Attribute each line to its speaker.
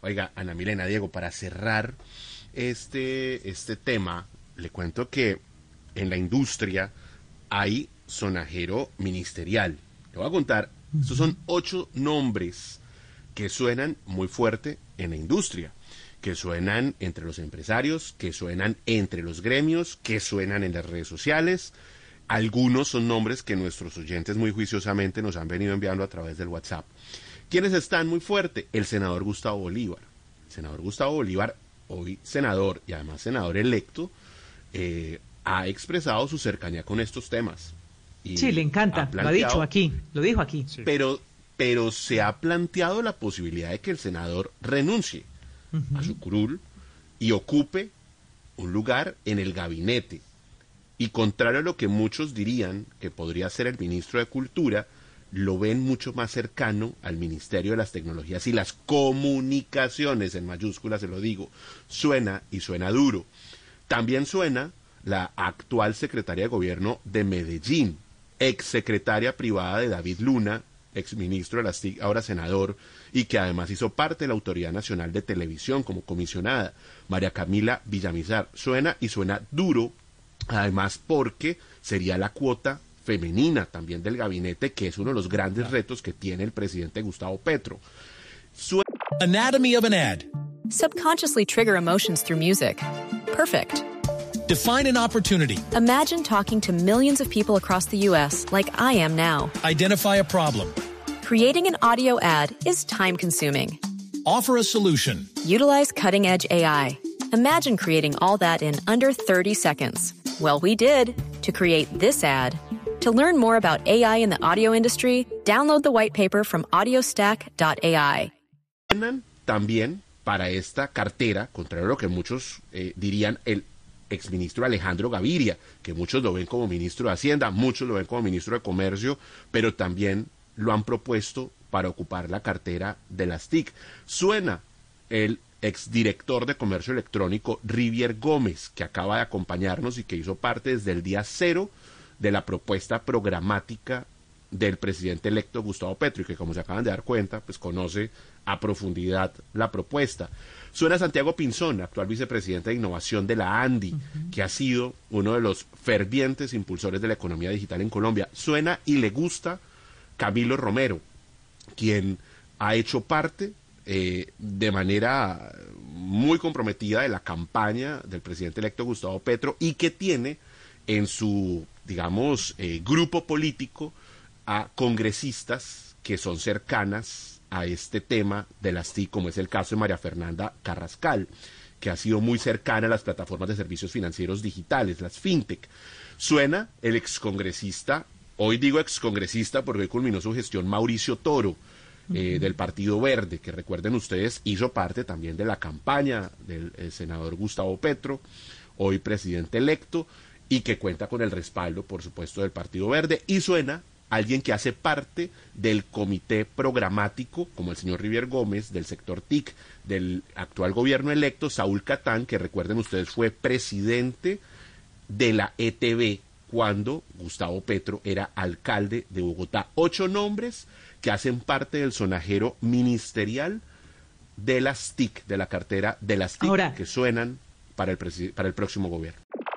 Speaker 1: Oiga, Ana Milena, Diego, para cerrar este, este tema, le cuento que en la industria hay sonajero ministerial. Le voy a contar, estos son ocho nombres que suenan muy fuerte en la industria, que suenan entre los empresarios, que suenan entre los gremios, que suenan en las redes sociales. Algunos son nombres que nuestros oyentes muy juiciosamente nos han venido enviando a través del WhatsApp. ¿Quiénes están muy fuerte? El senador Gustavo Bolívar. El senador Gustavo Bolívar, hoy senador y además senador electo, eh, ha expresado su cercanía con estos temas. Y
Speaker 2: Sí, le encanta.
Speaker 1: ha
Speaker 2: Lo ha dicho aquí. Lo dijo aquí.
Speaker 1: Pero, pero se ha planteado la posibilidad de que el senador renuncie a su curul y ocupe un lugar en el gabinete. Y contrario a lo que muchos dirían que podría ser el ministro de Cultura, lo ven mucho más cercano al Ministerio de las Tecnologías y las Comunicaciones, en mayúsculas se lo digo. Suena y suena duro. También suena la actual secretaria de Gobierno de Medellín, exsecretaria privada de David Luna, exministro de las TIC, ahora senador, y que además hizo parte de la Autoridad Nacional de Televisión como comisionada, María Camila Villamizar. Suena y suena duro, además porque sería la cuota femenina también del gabinete, que es uno de los grandes retos que tiene el presidente Gustavo Petro. Suena
Speaker 3: Anatomy of an ad.
Speaker 4: Subconsciously trigger emotions through music. Perfect.
Speaker 3: Define an opportunity.
Speaker 4: Imagine talking to millions of people across the U.S. like I am now.
Speaker 3: Identify a problem.
Speaker 4: Creating an audio ad is time consuming.
Speaker 3: Offer a solution.
Speaker 4: Utilize cutting edge AI. Imagine creating all that in under 30 seconds. Well, we did to create this ad. To learn more about AI in the audio industry, download the white paper from audiostack.ai.
Speaker 1: también para esta cartera, contrario a lo que muchos eh, dirían, el exministro Alejandro Gaviria, que muchos lo ven como ministro de Hacienda, muchos lo ven como ministro de Comercio, pero también lo han propuesto para ocupar la cartera de las TIC. Suena el exdirector de Comercio Electrónico Rivier Gómez, que acaba de acompañarnos y que hizo parte desde el día cero de la propuesta programática del presidente electo Gustavo Petro y que como se acaban de dar cuenta, pues conoce a profundidad la propuesta. Suena Santiago Pinzón, actual vicepresidente de innovación de la ANDI, que ha sido uno de los fervientes impulsores de la economía digital en Colombia. Suena y le gusta Camilo Romero, quien ha hecho parte eh, de manera muy comprometida de la campaña del presidente electo Gustavo Petro y que tiene en su, digamos, eh, grupo político a congresistas que son cercanas a este tema de las TIC, como es el caso de María Fernanda Carrascal, que ha sido muy cercana a las plataformas de servicios financieros digitales, las fintech. Suena el excongresista, hoy digo excongresista porque hoy culminó su gestión Mauricio Toro, eh, del Partido Verde, que recuerden ustedes, hizo parte también de la campaña del eh, senador Gustavo Petro, hoy presidente electo, y que cuenta con el respaldo, por supuesto, del Partido Verde. Y suena alguien que hace parte del comité programático, como el señor Rivier Gómez, del sector TIC, del actual gobierno electo, Saúl Catán, que recuerden ustedes fue presidente de la ETB cuando Gustavo Petro era alcalde de Bogotá. Ocho nombres que hacen parte del sonajero ministerial de las TIC, de la cartera de las TIC,
Speaker 2: Ahora-
Speaker 1: que suenan para el, para el próximo gobierno.